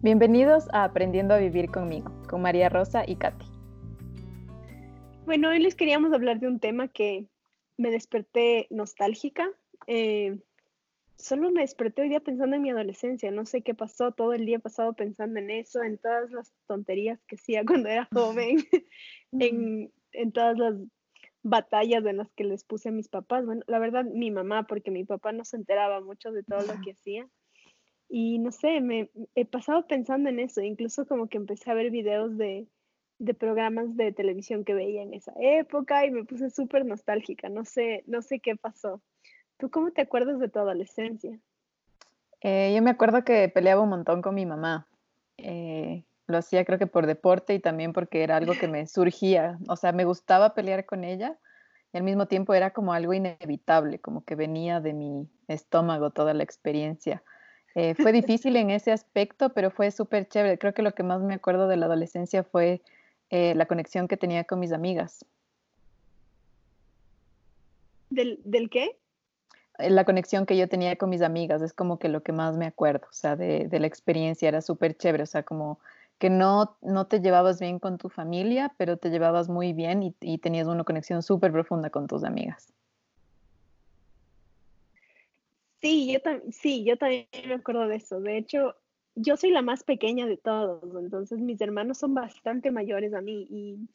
Bienvenidos a Aprendiendo a Vivir conmigo, con María Rosa y Katy. Bueno, hoy les queríamos hablar de un tema que me desperté nostálgica. Eh, solo me desperté hoy día pensando en mi adolescencia. No sé qué pasó, todo el día pasado pensando en eso, en todas las tonterías que hacía cuando era joven, en, en todas las batallas en las que les puse a mis papás. Bueno, la verdad, mi mamá, porque mi papá no se enteraba mucho de todo lo que hacía. Y no sé, me he pasado pensando en eso, incluso como que empecé a ver videos de, de programas de televisión que veía en esa época y me puse súper nostálgica, no sé, no sé qué pasó. ¿Tú cómo te acuerdas de tu adolescencia? Eh, yo me acuerdo que peleaba un montón con mi mamá. Eh, lo hacía creo que por deporte y también porque era algo que me surgía. O sea, me gustaba pelear con ella y al mismo tiempo era como algo inevitable, como que venía de mi estómago toda la experiencia. Eh, fue difícil en ese aspecto, pero fue súper chévere. Creo que lo que más me acuerdo de la adolescencia fue eh, la conexión que tenía con mis amigas. ¿Del, ¿Del, qué? Eh, la conexión que yo tenía con mis amigas es como que lo que más me acuerdo, o sea, de, de la experiencia era súper chévere, o sea, como que no, no te llevabas bien con tu familia, pero te llevabas muy bien y, y tenías una conexión súper profunda con tus amigas. Sí, yo también, sí, yo también me acuerdo de eso. De hecho, yo soy la más pequeña de todos, entonces mis hermanos son bastante mayores a mí y,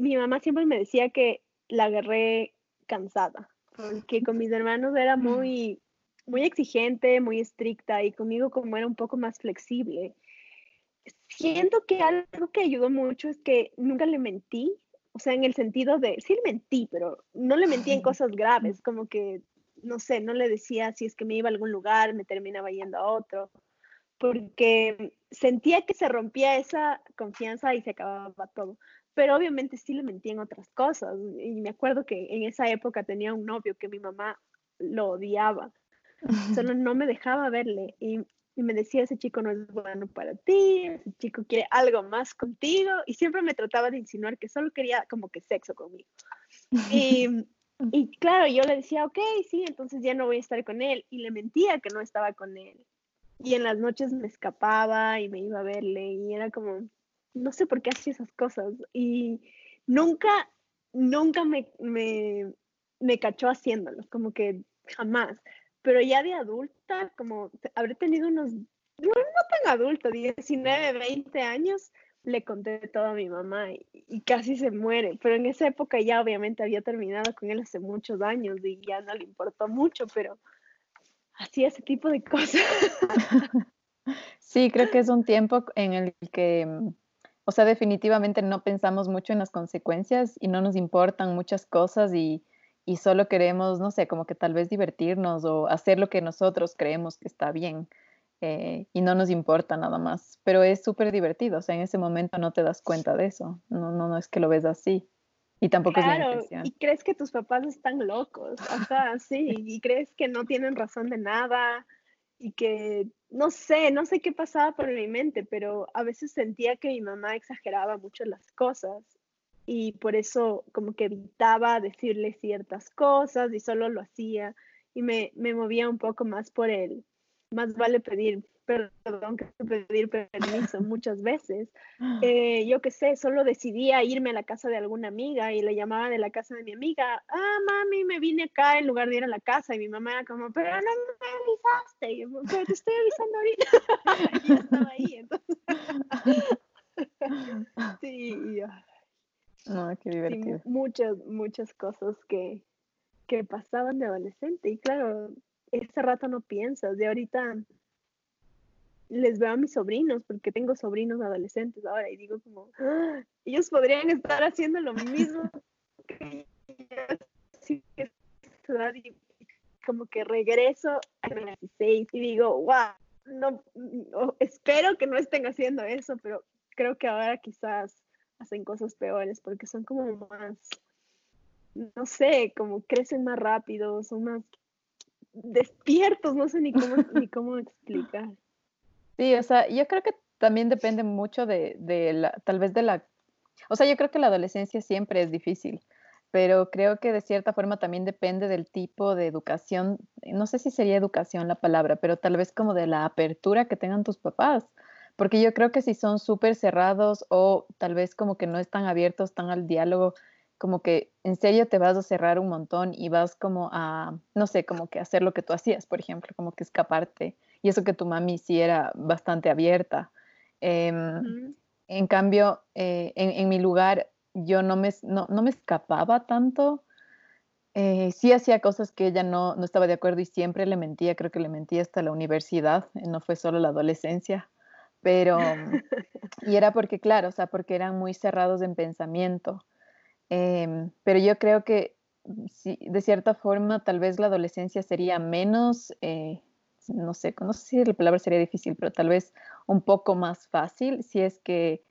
mi mamá siempre me decía que la agarré cansada, porque con mis hermanos era muy, muy exigente, muy estricta y conmigo como era un poco más flexible. Siento que algo que ayudó mucho es que nunca le mentí, o sea, en el sentido de, sí le mentí, pero no le mentí en cosas graves, como que no sé, no le decía si es que me iba a algún lugar, me terminaba yendo a otro, porque sentía que se rompía esa confianza y se acababa todo. Pero obviamente sí le mentí en otras cosas. Y me acuerdo que en esa época tenía un novio que mi mamá lo odiaba. Solo no me dejaba verle. Y, y me decía, ese chico no es bueno para ti, ese chico quiere algo más contigo. Y siempre me trataba de insinuar que solo quería como que sexo conmigo. Y y claro, yo le decía, ok, sí, entonces ya no voy a estar con él. Y le mentía que no estaba con él. Y en las noches me escapaba y me iba a verle y era como, no sé por qué hacía esas cosas. Y nunca, nunca me, me, me cachó haciéndolos, como que jamás. Pero ya de adulta, como habré tenido unos, no, no tan adulto, 19, 20 años, le conté todo a mi mamá y, casi se muere, pero en esa época ya obviamente había terminado con él hace muchos años y ya no le importó mucho, pero hacía ese tipo de cosas. Sí, creo que es un tiempo en el que, o sea, definitivamente no pensamos mucho en las consecuencias y no nos importan muchas cosas y, y solo queremos, no sé, como que tal vez divertirnos o hacer lo que nosotros creemos que está bien. Eh, y no nos importa nada más. Pero es súper divertido, o sea, en ese momento no te das cuenta de eso, no, no, no es que lo ves así. Y tampoco claro, y crees que tus papás están locos, o sea, sí, y crees que no tienen razón de nada y que no sé, no sé qué pasaba por mi mente, pero a veces sentía que mi mamá exageraba mucho las cosas y por eso como que evitaba decirle ciertas cosas y solo lo hacía y me, me movía un poco más por él más vale pedir perdón que pedir permiso muchas veces. Eh, yo qué sé, solo decidía irme a la casa de alguna amiga y le llamaba de la casa de mi amiga, ah, mami, me vine acá en lugar de ir a la casa y mi mamá era como, pero no me avisaste, yo, pero te estoy avisando ahorita. y yo estaba ahí, entonces. sí, no, qué divertido. muchas, muchas cosas que, que pasaban de adolescente y claro, ese rato no piensas, de ahorita les veo a mis sobrinos, porque tengo sobrinos adolescentes ahora, y digo como, ¡Ah! ellos podrían estar haciendo lo mismo que y como que regreso a los 16 y digo, wow, no, espero que no estén haciendo eso, pero creo que ahora quizás hacen cosas peores porque son como más, no sé, como crecen más rápido, son más despiertos, no sé ni cómo, ni cómo explicar. Sí, o sea, yo creo que también depende mucho de, de la, tal vez de la, o sea, yo creo que la adolescencia siempre es difícil, pero creo que de cierta forma también depende del tipo de educación, no sé si sería educación la palabra, pero tal vez como de la apertura que tengan tus papás, porque yo creo que si son súper cerrados o tal vez como que no están abiertos tan al diálogo, como que en serio te vas a cerrar un montón y vas como a, no sé, como que hacer lo que tú hacías, por ejemplo, como que escaparte. Y eso que tu mami sí era bastante abierta. Em, en cambio, eh, en, mi lugar yo no me, no, me escapaba tanto. Eh, sí hacía cosas que ella no, no estaba de acuerdo y siempre le mentía, creo que le mentía hasta la universidad, no fue solo la adolescencia, pero, y era porque, claro, o sea, porque eran muy cerrados en pensamiento. Em, pero yo creo que de cierta forma tal vez la adolescencia sería menos, eh, no sé, no sé si la palabra sería difícil, pero tal vez un poco más fácil si es que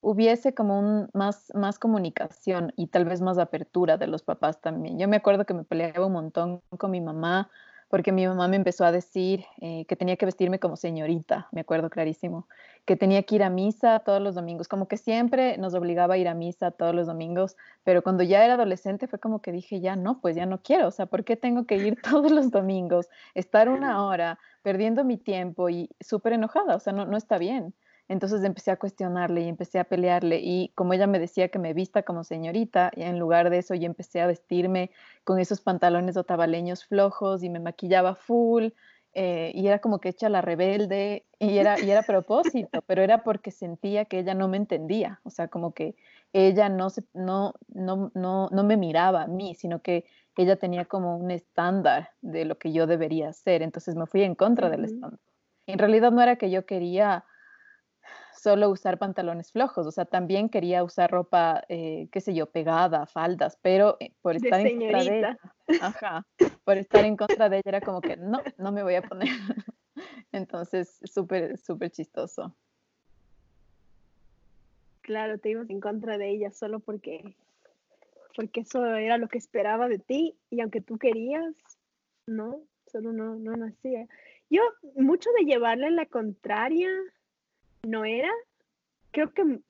hubiese como un, más, más comunicación y tal vez más apertura de los papás también. Yo me acuerdo que me peleaba un montón con mi mamá porque mi mamá me empezó a decir eh, que tenía que vestirme como señorita, me acuerdo clarísimo, que tenía que ir a misa todos los domingos, como que siempre nos obligaba a ir a misa todos los domingos, pero cuando ya era adolescente fue como que dije, ya no, pues ya no quiero, o sea, ¿por qué tengo que ir todos los domingos, estar una hora perdiendo mi tiempo y súper enojada, o sea, no, no está bien. Entonces empecé a cuestionarle y empecé a pelearle y como ella me decía que me vista como señorita, y en lugar de eso yo empecé a vestirme con esos pantalones otavaleños flojos y me maquillaba full eh, y era como que hecha la rebelde y era, y era a propósito, pero era porque sentía que ella no me entendía, o sea, como que ella no, se, no, no, no, no me miraba a mí, sino que ella tenía como un estándar de lo que yo debería hacer, entonces me fui en contra del estándar. En realidad no era que yo quería solo usar pantalones flojos, o sea, también quería usar ropa, eh, qué sé yo, pegada, faldas, pero eh, por estar en contra de ella, ajá, por estar en contra de ella era como que no, no me voy a poner. Entonces, súper, súper chistoso. Claro, te ibas en contra de ella solo porque, porque eso era lo que esperaba de ti y aunque tú querías, no, solo no, no nacía. Yo, mucho de llevarle la contraria, no era. Creo que,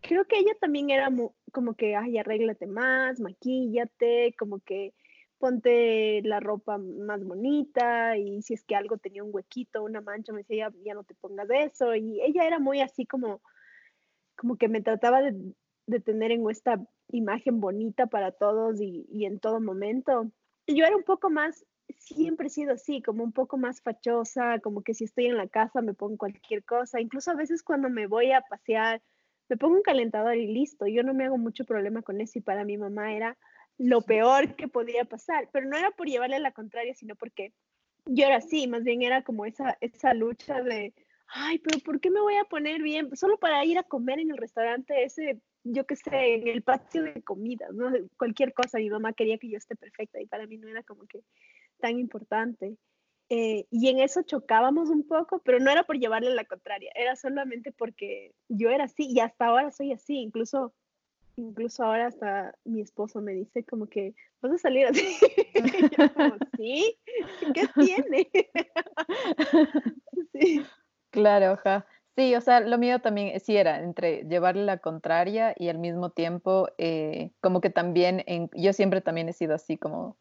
creo que ella también era como que, ay, arréglate más, maquíllate, como que ponte la ropa más bonita y si es que algo tenía un huequito, una mancha, me decía, ya, ya no te pongas eso. Y ella era muy así como, como que me trataba de, de tener en esta imagen bonita para todos y, y en todo momento. Yo era un poco más siempre he sido así, como un poco más fachosa, como que si estoy en la casa me pongo cualquier cosa, incluso a veces cuando me voy a pasear, me pongo un calentador y listo, yo no me hago mucho problema con eso y para mi mamá era lo peor que podía pasar, pero no era por llevarle la contraria, sino porque yo era así, más bien era como esa, esa lucha de, ay, pero ¿por qué me voy a poner bien? Solo para ir a comer en el restaurante ese, yo qué sé, en el patio de comidas, ¿no? Cualquier cosa, mi mamá quería que yo esté perfecta y para mí no era como que tan importante. Eh, y en eso chocábamos un poco, pero no era por llevarle la contraria, era solamente porque yo era así y hasta ahora soy así, incluso, incluso ahora hasta mi esposo me dice como que vas a salir así. como, sí, ¿qué tiene? sí. Claro, ja. Sí, o sea, lo mío también sí era entre llevarle la contraria y al mismo tiempo, eh, como que también, en, yo siempre también he sido así como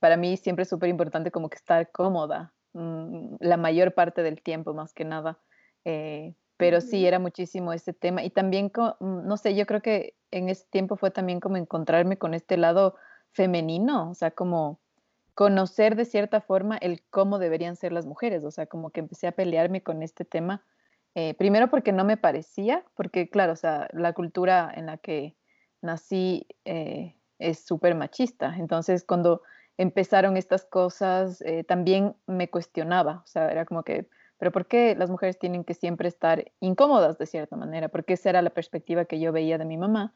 para mí siempre es súper importante como que estar cómoda mm, la mayor parte del tiempo más que nada. Eh, pero sí era muchísimo ese tema y también, mm, no sé, yo creo que en ese tiempo fue también como encontrarme con este lado femenino, o sea, como conocer de cierta forma el cómo deberían ser las mujeres, o sea, como que empecé a pelearme con este tema, eh, primero porque no me parecía, porque claro, o sea, la cultura en la que nací eh, es súper machista, entonces cuando empezaron estas cosas, eh, también me cuestionaba, o sea, era como que, pero ¿por qué las mujeres tienen que siempre estar incómodas de cierta manera? Porque esa era la perspectiva que yo veía de mi mamá,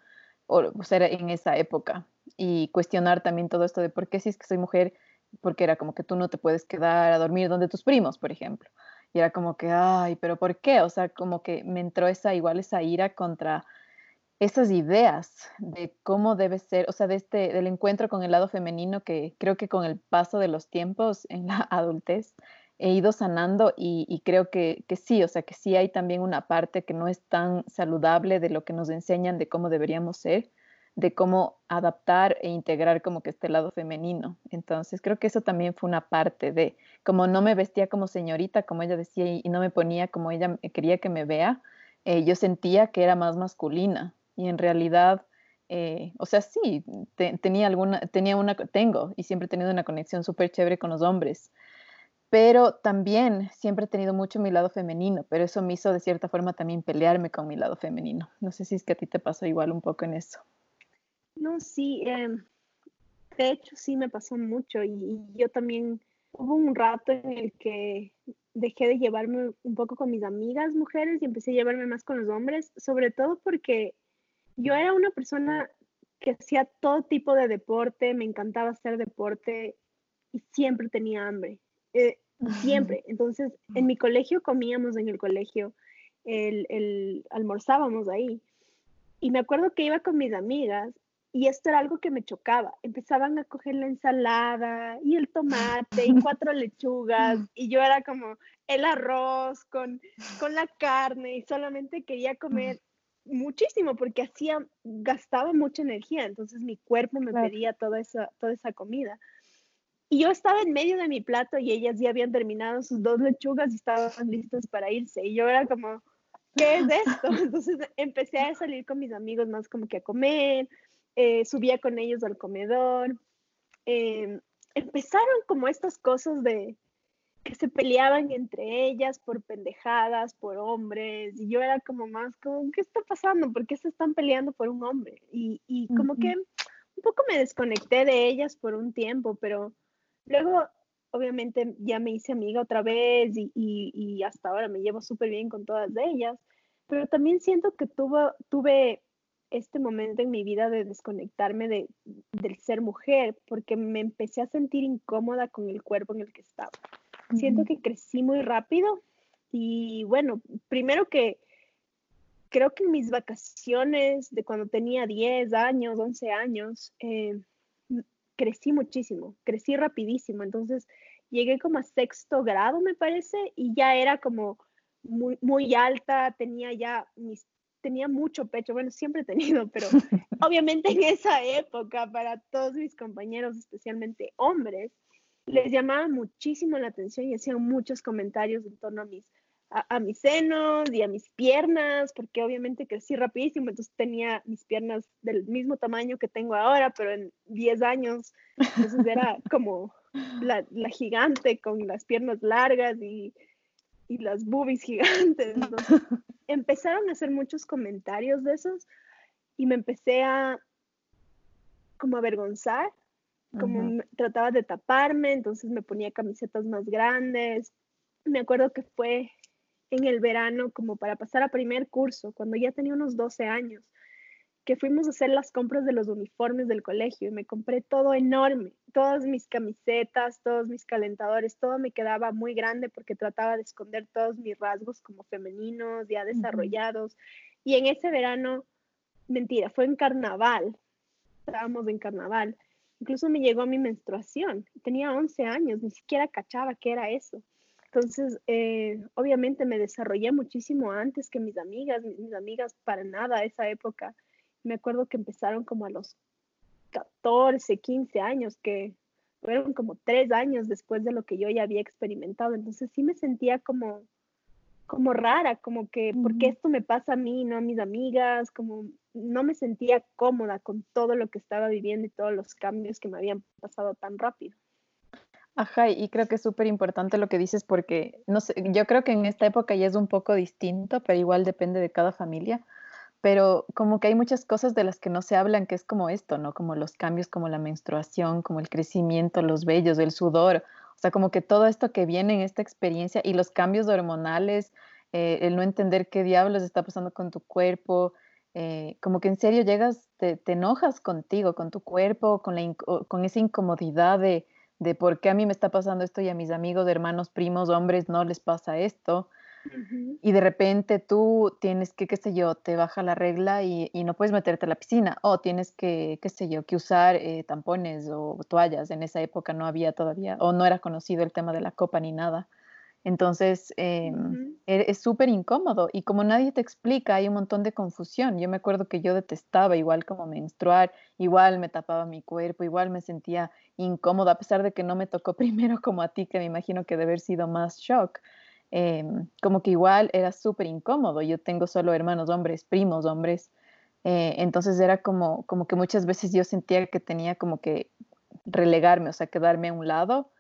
o, sea, en esa época, y cuestionar también todo esto de por qué si es que soy mujer, porque era como que tú no te puedes quedar a dormir donde tus primos, por ejemplo. Y era como que, ay, pero ¿por qué? O sea, como que me entró esa, igual esa ira contra esas ideas de cómo debe ser, o sea, de este, del encuentro con el lado femenino que creo que con el paso de los tiempos en la adultez he ido sanando y, creo que, que, sí, o sea, que sí hay también una parte que no es tan saludable de lo que nos enseñan de cómo deberíamos ser, de cómo adaptar e integrar como que este lado femenino. Entonces creo que eso también fue una parte de, como no me vestía como señorita, como ella decía, y, no me ponía como ella quería que me vea, eh, yo sentía que era más masculina y en realidad... Eh, o sea, sí, tenía alguna, tenía una, tengo y siempre he tenido una conexión súper chévere con los hombres, pero también siempre he tenido mucho mi lado femenino, pero eso me hizo de cierta forma también pelearme con mi lado femenino. No sé si es que a ti te pasó igual un poco en eso. No, sí, em, de hecho sí me pasó mucho y, yo también hubo un rato en el que dejé de llevarme un poco con mis amigas mujeres y empecé a llevarme más con los hombres, sobre todo porque yo era una persona que hacía todo tipo de deporte, me encantaba hacer deporte y siempre tenía hambre, eh, siempre. Entonces, en mi colegio comíamos en el colegio, el, el, almorzábamos ahí. Y me acuerdo que iba con mis amigas y esto era algo que me chocaba. Empezaban a coger la ensalada y el tomate y cuatro lechugas y yo era como el arroz con, con la carne y solamente quería comer muchísimo porque hacía, gastaba mucha energía, entonces mi cuerpo me pedía toda esa, toda esa comida. Y yo estaba en medio de mi plato y ellas ya habían terminado sus dos lechugas y estaban listas para irse. Y yo era como, ¿qué es esto? Entonces empecé a salir con mis amigos más como que a comer, eh, subía con ellos al comedor. Em, empezaron como estas cosas de que se peleaban entre ellas por pendejadas, por hombres, y yo era como más como, ¿qué está pasando? ¿Por qué se están peleando por un hombre? Y, y como que un poco me desconecté de ellas por un tiempo, pero luego obviamente ya me hice amiga otra vez y, y, y hasta ahora me llevo súper bien con todas ellas, pero también siento que tuvo, tuve este momento en mi vida de desconectarme de, del ser mujer, porque me empecé a sentir incómoda con el cuerpo en el que estaba. Siento que crecí muy rápido y bueno, primero que creo que en mis vacaciones de cuando tenía 10 años, 11 años, eh, crecí muchísimo, crecí rapidísimo. Entonces llegué como a sexto grado, me parece, y ya era como muy, muy alta, tenía ya mis tenía mucho pecho, bueno, siempre he tenido, pero obviamente en esa época para todos mis compañeros, especialmente hombres, les llamaba muchísimo la atención y hacían muchos comentarios en torno a mis, a, mis senos y a mis piernas, porque obviamente crecí rapidísimo, entonces tenía mis piernas del mismo tamaño que tengo ahora, pero en 10 años, entonces era como la, la gigante con las piernas largas y y las boobies gigantes. empezaron a hacer muchos comentarios de esos y me empecé a como avergonzar, como trataba de taparme, entonces me ponía camisetas más grandes. Me acuerdo que fue en el verano como para pasar a primer curso, cuando ya tenía unos 12 años que fuimos a hacer las compras de los uniformes del colegio y me compré todo enorme, todas mis camisetas, todos mis calentadores, todo me quedaba muy grande porque trataba de esconder todos mis rasgos como femeninos, ya desarrollados. Y en ese verano, mentira, fue en carnaval, estábamos en carnaval. Incluso me llegó mi menstruación, tenía 11 años, ni siquiera cachaba qué era eso. Entonces, eh, obviamente me desarrollé muchísimo antes que mis amigas, mis amigas para nada a esa época me acuerdo que empezaron como a los 14, 15 años, que fueron como tres años después de lo que yo ya había experimentado. Entonces sí me sentía como, como rara, como que, ¿por qué esto me pasa a mí, no a mis amigas? Como no me sentía cómoda con todo lo que estaba viviendo y todos los cambios que me habían pasado tan rápido. Ajá, y creo que es súper importante lo que dices porque, no sé, yo creo que en esta época ya es un poco distinto, pero igual depende de cada familia pero como que hay muchas cosas de las que no se hablan, que es como esto, ¿no? Como los cambios, como la menstruación, como el crecimiento, los vellos, el sudor, o sea, como que todo esto que viene en esta experiencia y los cambios hormonales, eh, el no entender qué diablos está pasando con tu cuerpo, eh, como que en serio llegas, te, enojas contigo, con tu cuerpo, con, la, con esa incomodidad de, de por qué a mí me está pasando esto y a mis amigos, hermanos, primos, hombres no les pasa esto. Y de repente tú tienes que, qué sé yo, te baja la regla y, no puedes meterte a la piscina. O tienes que, qué sé yo, que usar eh, tampones o toallas. En esa época no había todavía, o no era conocido el tema de la copa ni nada. Entonces, em, e, es súper incómodo y como nadie te explica, hay un montón de confusión. Yo me acuerdo que yo detestaba igual como menstruar, igual me tapaba mi cuerpo, igual me sentía incómoda, a pesar de que no me tocó primero como a ti, que me imagino que debe haber sido más shock. Em, como que igual era súper incómodo. Yo tengo solo hermanos hombres, primos hombres. Eh, entonces era como, como que muchas veces yo sentía que tenía como que relegarme, o sea, quedarme a un lado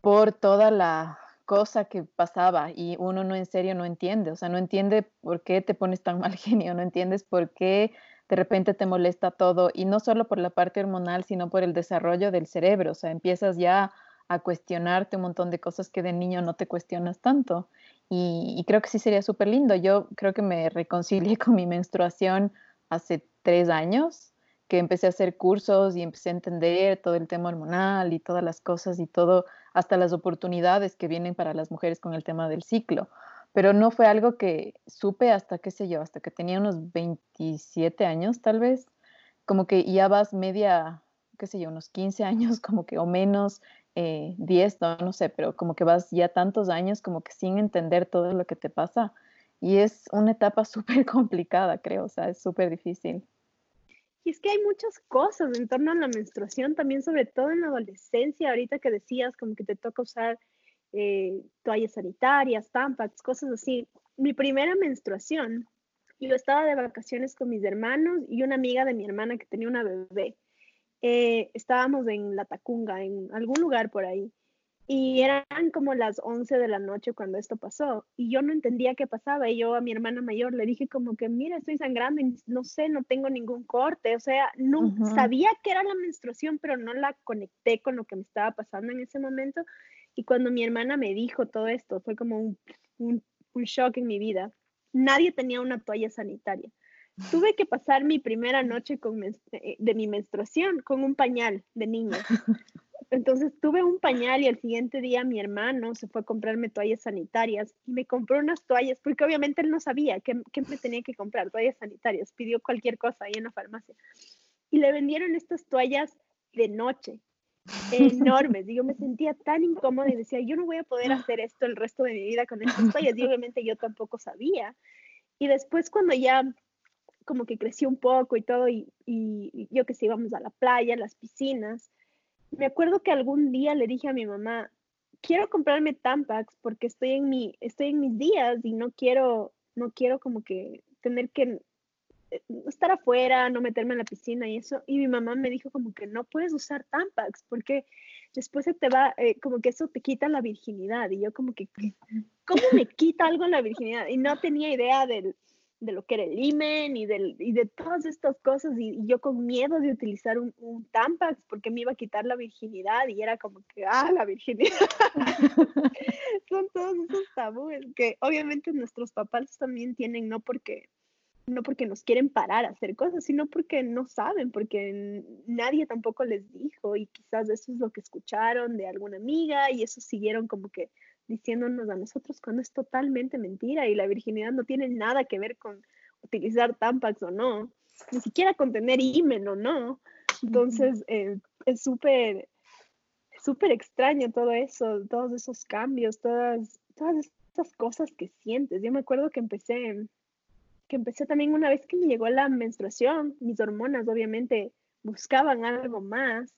por toda la cosa que pasaba y uno no en serio no entiende, o sea, no entiende por qué te pones tan mal genio, no entiendes por qué de repente te molesta todo y no solo por la parte hormonal, sino por el desarrollo del cerebro, o sea, empiezas ya a cuestionarte un montón de cosas que de niño no te cuestionas tanto. Y, creo que sí sería súper lindo. Yo creo que me reconcilié con mi menstruación hace tres años, que empecé a hacer cursos y empecé a entender todo el tema hormonal y todas las cosas y todo, hasta las oportunidades que vienen para las mujeres con el tema del ciclo. Pero no fue algo que supe hasta, qué sé yo, hasta que tenía unos 27 años tal vez, como que ya vas media, qué sé yo, unos 15 años como que o menos 10, eh, no, no sé, pero como que vas ya tantos años como que sin entender todo lo que te pasa. Y es una etapa súper complicada, creo, o sea, es súper difícil. Y es que hay muchas cosas en torno a la menstruación, también sobre todo en la adolescencia, ahorita que decías como que te toca usar eh, toallas sanitarias, tampax, cosas así. Mi primera menstruación, yo estaba de vacaciones con mis hermanos y una amiga de mi hermana que tenía una bebé. Eh, estábamos en La Tacunga, en algún lugar por ahí, y eran como las 11 de la noche cuando esto pasó, y yo no entendía qué pasaba, y yo a mi hermana mayor le dije como que, mira, estoy sangrando y no sé, no tengo ningún corte, o sea, no sabía que era la menstruación, pero no la conecté con lo que me estaba pasando en ese momento, y cuando mi hermana me dijo todo esto, fue como un, un, un shock en mi vida. Nadie tenía una toalla sanitaria tuve que pasar mi primera noche con eh, de mi menstruación con un pañal de niña. Entonces tuve un pañal y el siguiente día mi hermano se fue a comprarme toallas sanitarias y me compró unas toallas, porque obviamente él no sabía qué, qué me tenía que comprar, toallas sanitarias, pidió cualquier cosa ahí en la farmacia. Y le vendieron estas toallas de noche, enormes. Yo me sentía tan incómoda y decía, yo no voy a poder hacer esto el resto de mi vida con estas toallas. Y obviamente yo tampoco sabía. Y después cuando ya como que creció un poco y todo, y, yo que sé, íbamos a la playa, a las piscinas. Me acuerdo que algún día le dije a mi mamá, quiero comprarme Tampax porque estoy en, mi, estoy en mis días y no quiero, no quiero como que tener que eh, estar afuera, no meterme en la piscina y eso. Y mi mamá me dijo como que no puedes usar Tampax porque después se te va, eh, como que eso te quita la virginidad. Y yo como que, ¿cómo me quita algo la virginidad? Y no tenía idea del, de lo que era el imen y, del, y de todas estas cosas y, yo con miedo de utilizar un, un, Tampax porque me iba a quitar la virginidad y era como que, ah, la virginidad. Son todos esos tabúes que obviamente nuestros papás también tienen, no porque no porque nos quieren parar a hacer cosas, sino porque no saben, porque nadie tampoco les dijo y quizás eso es lo que escucharon de alguna amiga y eso siguieron como que diciéndonos a nosotros cuando es totalmente mentira y la virginidad no tiene nada que ver con utilizar Tampax o no, ni siquiera con tener himen o no. Entonces eh, es súper, súper extraño todo eso, todos esos cambios, todas, todas esas cosas que sientes. Yo me acuerdo que empecé, que empecé también una vez que me llegó la menstruación, mis hormonas obviamente buscaban algo más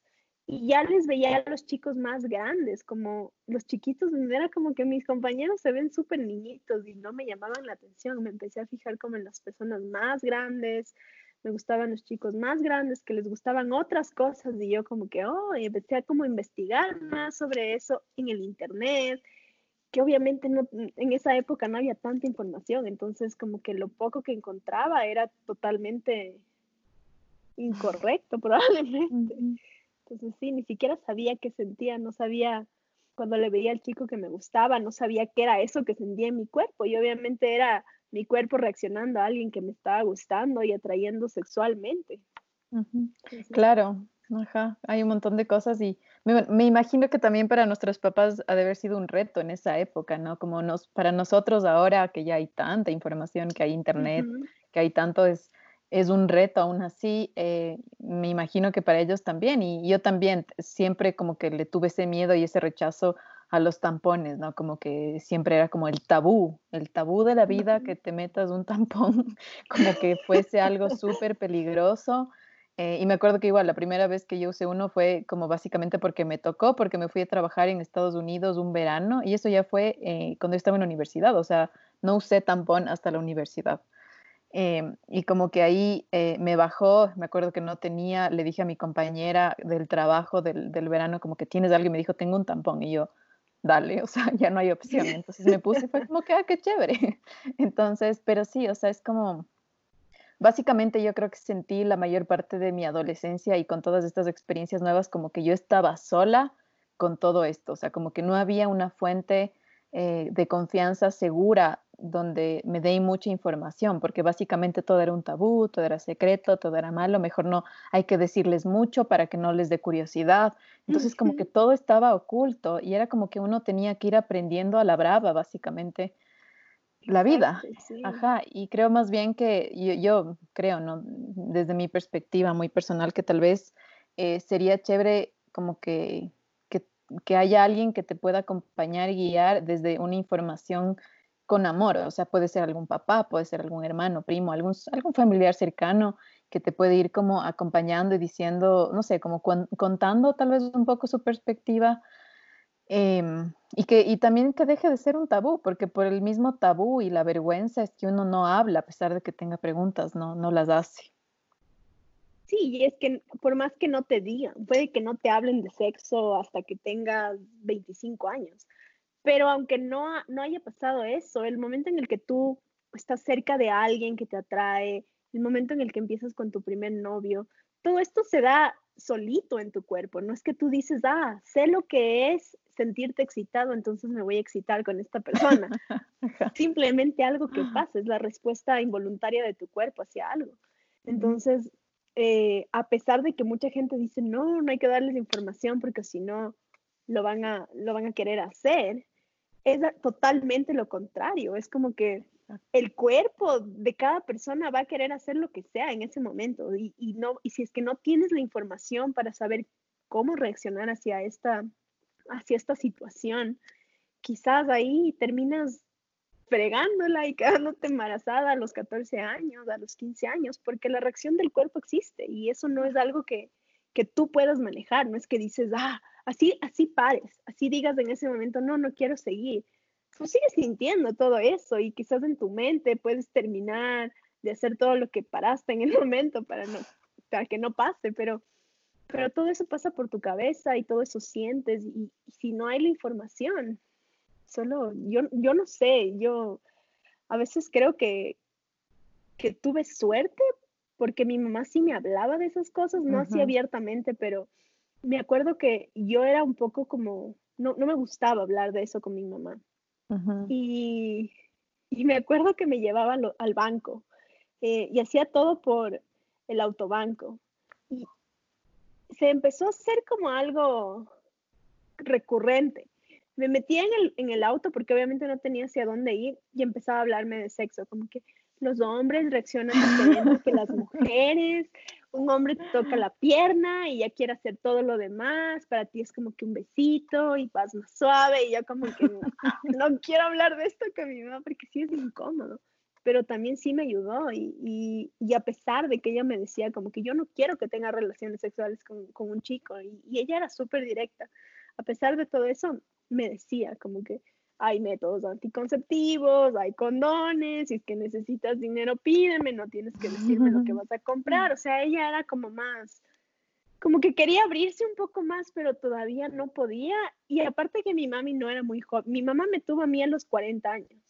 y ya les veía a los chicos más grandes, como los chiquitos, era como que mis compañeros se ven súper niñitos y no me llamaban la atención, me empecé a fijar como en las personas más grandes, me gustaban los chicos más grandes que les gustaban otras cosas y yo como que, oh, y empecé a como investigar más sobre eso en el internet, que obviamente no, en esa época no había tanta información, entonces como que lo poco que encontraba era totalmente incorrecto probablemente. Entonces sí, ni siquiera sabía qué sentía, no sabía cuando le veía al chico que me gustaba, no sabía qué era eso que sentía en mi cuerpo y obviamente era mi cuerpo reaccionando a alguien que me estaba gustando y atrayendo sexualmente. Claro, ajá, hay un montón de cosas y me, imagino que también para nuestros papás ha de haber sido un reto en esa época, ¿no? Como nos, para nosotros ahora que ya hay tanta información, que hay internet, que hay tanto, es, es un reto aún así, eh, me imagino que para ellos también, y yo también siempre como que le tuve ese miedo y ese rechazo a los tampones, ¿no? Como que siempre era como el tabú, el tabú de la vida que te metas un tampón, como que fuese algo súper peligroso. Eh, y me acuerdo que igual la primera vez que yo usé uno fue como básicamente porque me tocó, porque me fui a trabajar en Estados Unidos un verano y eso ya fue eh, cuando estaba en la universidad, o sea, no usé tampón hasta la universidad. Em, y como que ahí eh, me bajó, me acuerdo que no tenía, le dije a mi compañera del trabajo del, del, verano como que tienes algo y me dijo, tengo un tampón y yo, dale, o sea, ya no hay opción. Entonces me puse y fue como que, ah, qué chévere. Entonces, pero sí, o sea, es como, básicamente yo creo que sentí la mayor parte de mi adolescencia y con todas estas experiencias nuevas como que yo estaba sola con todo esto, o sea, como que no había una fuente eh, de confianza segura donde me dé mucha información, porque básicamente todo era un tabú, todo era secreto, todo era malo, mejor no hay que decirles mucho para que no les dé curiosidad. Entonces como que todo estaba oculto y era como que uno tenía que ir aprendiendo a la brava, básicamente, la vida. Ajá, y creo más bien que yo, creo, ¿no? Desde mi perspectiva muy personal, que tal vez eh, sería chévere como que, que, haya alguien que te pueda acompañar y guiar desde una información con amor, o sea, puede ser algún papá, puede ser algún hermano, primo, algún, algún familiar cercano que te puede ir como acompañando y diciendo, no sé, como contando tal vez un poco su perspectiva Em, y, que, y también que deje de ser un tabú, porque por el mismo tabú y la vergüenza es que uno no habla a pesar de que tenga preguntas, no, no las hace. Sí, y es que por más que no te digan, puede que no te hablen de sexo hasta que tengas 25 años, pero aunque no, no haya pasado eso, el momento en el que tú estás cerca de alguien que te atrae, el momento en el que empiezas con tu primer novio, todo esto se da solito en tu cuerpo, no es que tú dices, ah, sé lo que es sentirte excitado, entonces me voy a excitar con esta persona. Simplemente algo que pasa, es la respuesta involuntaria de tu cuerpo hacia algo. Entonces, eh, a pesar de que mucha gente dice, no, no hay que darles información porque si no, lo van a, lo van a querer hacer, es totalmente lo contrario. Es como que el cuerpo de cada persona va a querer hacer lo que sea en ese momento y, y, no, y si es que no tienes la información para saber cómo reaccionar hacia esta hacia esta situación, quizás ahí terminas fregándola y quedándote embarazada a los 14 años, a los 15 años, porque la reacción del cuerpo existe y eso no es algo que, que tú puedas manejar, no es que dices, ah, así, así pares, así digas en ese momento, no, no quiero seguir. Tú sigues sintiendo todo eso y quizás en tu mente puedes terminar de hacer todo lo que paraste en el momento para, no, para que no pase, pero pero todo eso pasa por tu cabeza y todo eso sientes y, si no hay la información, solo yo, yo no sé, yo a veces creo que, que tuve suerte porque mi mamá sí me hablaba de esas cosas, no así abiertamente, pero me acuerdo que yo era un poco como, no, no me gustaba hablar de eso con mi mamá. y, y, me acuerdo que me llevaba al banco eh, y hacía todo por el autobanco. Y, se empezó a hacer como algo recurrente. Me metía en el, en el auto porque obviamente no tenía hacia dónde ir y empezaba a hablarme de sexo, como que los hombres reaccionan diferente que las mujeres, un hombre te toca la pierna y ya quiere hacer todo lo demás, para ti es como que un besito y vas más suave y yo como que no, no quiero hablar de esto con mi mamá porque sí es incómodo pero también sí me ayudó y, y, a pesar de que ella me decía como que yo no quiero que tenga relaciones sexuales con, con un chico y, y ella era súper directa, a pesar de todo eso me decía como que hay métodos anticonceptivos, hay condones, si es que necesitas dinero pídeme, no tienes que decirme lo que vas a comprar, o sea, ella era como más, como que quería abrirse un poco más, pero todavía no podía. Y aparte que mi mami no era muy joven, mi mamá me tuvo a mí a los 40 años.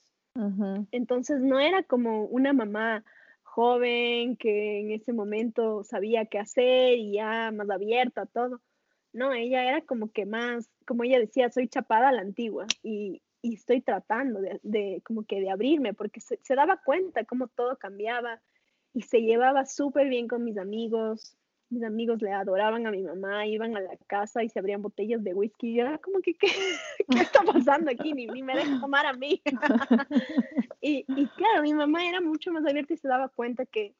Entonces no era como una mamá joven que en ese momento sabía qué hacer y ya más abierta a todo. No, ella era como que más, como ella decía, soy chapada a la antigua y, y estoy tratando de, de, como que de abrirme porque se, se daba cuenta cómo todo cambiaba y se llevaba súper bien con mis amigos, mis amigos le adoraban a mi mamá, iban a la casa y se abrían botellas de whisky. Y yo era como que, ¿qué, ¿qué está pasando aquí? Ni, ni, me deja tomar a mí. y, y, claro, mi mamá era mucho más abierta y se daba cuenta que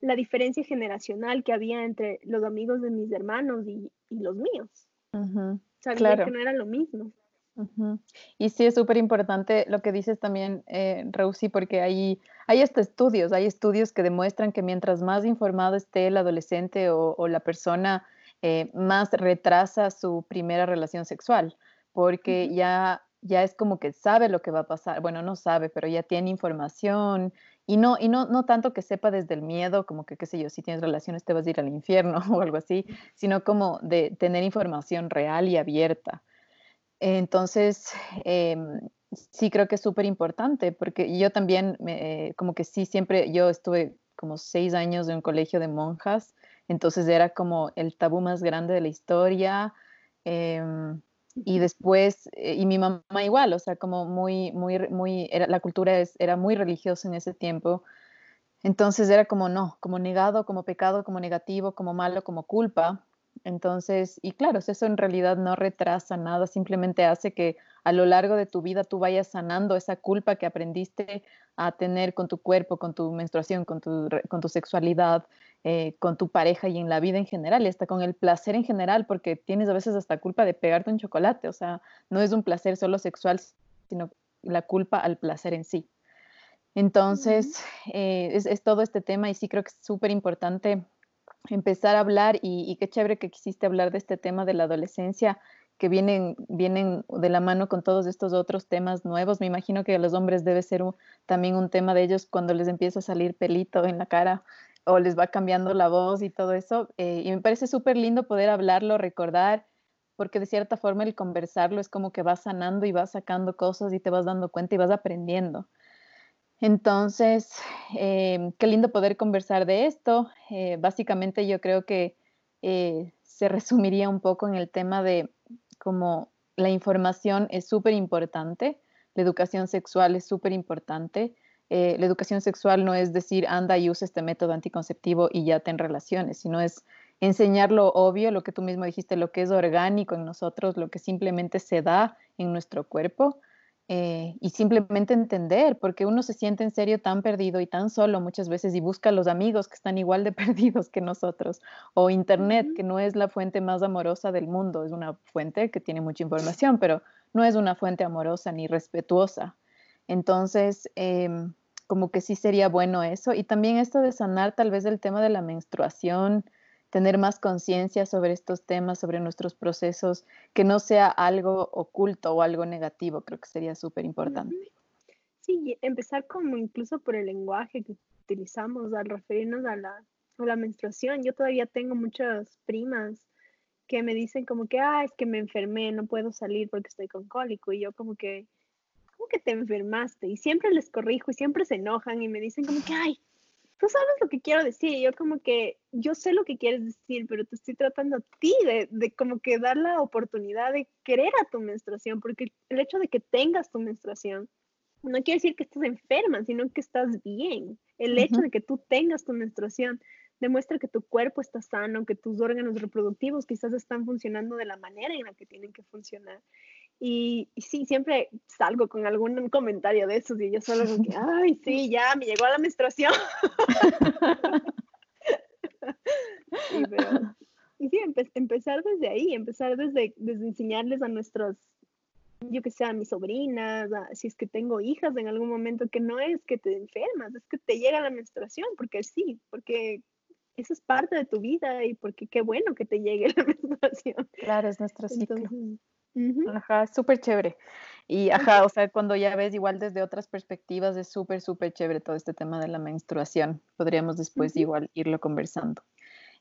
la diferencia generacional que había entre los amigos de mis hermanos y, y los míos. Sabía que no era lo mismo. Y sí es súper importante lo que dices también, eh, porque hay, hay hasta estudios, hay estudios que demuestran que mientras más informado esté el adolescente o, la persona, eh, más retrasa su primera relación sexual, porque ya, ya es como que sabe lo que va a pasar, bueno, no sabe, pero ya tiene información y no, y no, no tanto que sepa desde el miedo, como que, qué sé yo, si tienes relaciones te vas a ir al infierno o algo así, sino como de tener información real y abierta. Entonces, em, sí creo que es súper importante, porque yo también, me, como que sí, siempre, yo estuve como seis años en un colegio de monjas, entonces era como el tabú más grande de la historia. Em, y después, eh, y mi mamá igual, o sea, como muy, muy, muy, era, la cultura es, era muy religiosa en ese tiempo. Entonces era como no, como negado, como pecado, como negativo, como malo, como culpa. Entonces, y claro, eso en realidad no retrasa nada, simplemente hace que a lo largo de tu vida tú vayas sanando esa culpa que aprendiste a tener con tu cuerpo, con tu menstruación, con tu, con tu sexualidad, eh, con tu pareja y en la vida en general, y hasta con el placer en general, porque tienes a veces hasta culpa de pegarte un chocolate, o sea, no es un placer solo sexual, sino la culpa al placer en sí. Entonces, eh, es, es todo este tema y sí creo que es súper importante empezar a hablar y, qué chévere que quisiste hablar de este tema de la adolescencia que vienen, vienen de la mano con todos estos otros temas nuevos. Me imagino que a los hombres debe ser también un tema de ellos cuando les empieza a salir pelito en la cara o les va cambiando la voz y todo eso. Eh, y me parece súper lindo poder hablarlo, recordar, porque de cierta forma el conversarlo es como que vas sanando y vas sacando cosas y te vas dando cuenta y vas aprendiendo. Entonces, em, qué lindo poder conversar de esto. Eh, básicamente yo creo que eh, se resumiría un poco en el tema de cómo la información es súper importante, la educación sexual es súper importante. Eh, la educación sexual no es decir, anda y usa este método anticonceptivo y ya ten relaciones, sino es enseñar lo obvio, lo que tú mismo dijiste, lo que es orgánico en nosotros, lo que simplemente se da en nuestro cuerpo eh, y simplemente entender, porque uno se siente en serio tan perdido y tan solo muchas veces y busca a los amigos que están igual de perdidos que nosotros, o Internet, que no es la fuente más amorosa del mundo, es una fuente que tiene mucha información, pero no es una fuente amorosa ni respetuosa. Entonces, em, como que sí sería bueno eso. Y también esto de sanar tal vez el tema de la menstruación, tener más conciencia sobre estos temas, sobre nuestros procesos, que no sea algo oculto o algo negativo, creo que sería súper importante. Sí, empezar como incluso por el lenguaje que utilizamos al referirnos a la, a la menstruación. Yo todavía tengo muchas primas que me dicen como que, ah, es que me enfermé, no puedo salir porque estoy con cólico. Y yo como que, ¿cómo que te enfermaste? Y siempre les corrijo y siempre se enojan y me dicen como que, ay, tú sabes lo que quiero decir. Yo como que, yo sé lo que quieres decir, pero te estoy tratando a ti de, de, como que dar la oportunidad de querer a tu menstruación, porque el hecho de que tengas tu menstruación no quiere decir que estés enferma, sino que estás bien. El hecho de que tú tengas tu menstruación demuestra que tu cuerpo está sano, que tus órganos reproductivos quizás están funcionando de la manera en la que tienen que funcionar. Y, sí, siempre salgo con algún comentario de esos y yo solo como que, ay, sí, ya me llegó la menstruación. y, sí, empezar desde ahí, empezar desde, desde enseñarles a nuestros, yo que sé, a mis sobrinas, si es que tengo hijas en algún momento, que no es que te enfermas, es que te llega la menstruación, porque sí, porque eso es parte de tu vida y porque qué bueno que te llegue la menstruación. Claro, es nuestro ciclo. Ajá, súper chévere. Y ajá, o sea, cuando ya ves igual desde otras perspectivas, es súper, súper chévere todo este tema de la menstruación. Podríamos después igual irlo conversando.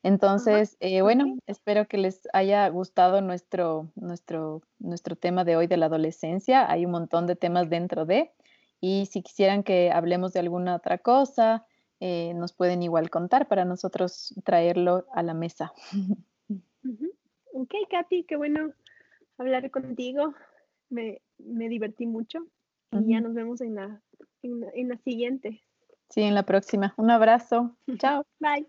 Entonces, eh, bueno, espero que les haya gustado nuestro, nuestro, nuestro tema de hoy de la adolescencia. Hay un montón de temas dentro de, y si quisieran que hablemos de alguna otra cosa, eh, nos pueden igual contar para nosotros traerlo a la mesa. Ok, Katy, qué bueno hablar contigo. Me, divertí mucho y ya nos vemos en la, en la siguiente. Sí, en la próxima. Un abrazo. Chao. Bye.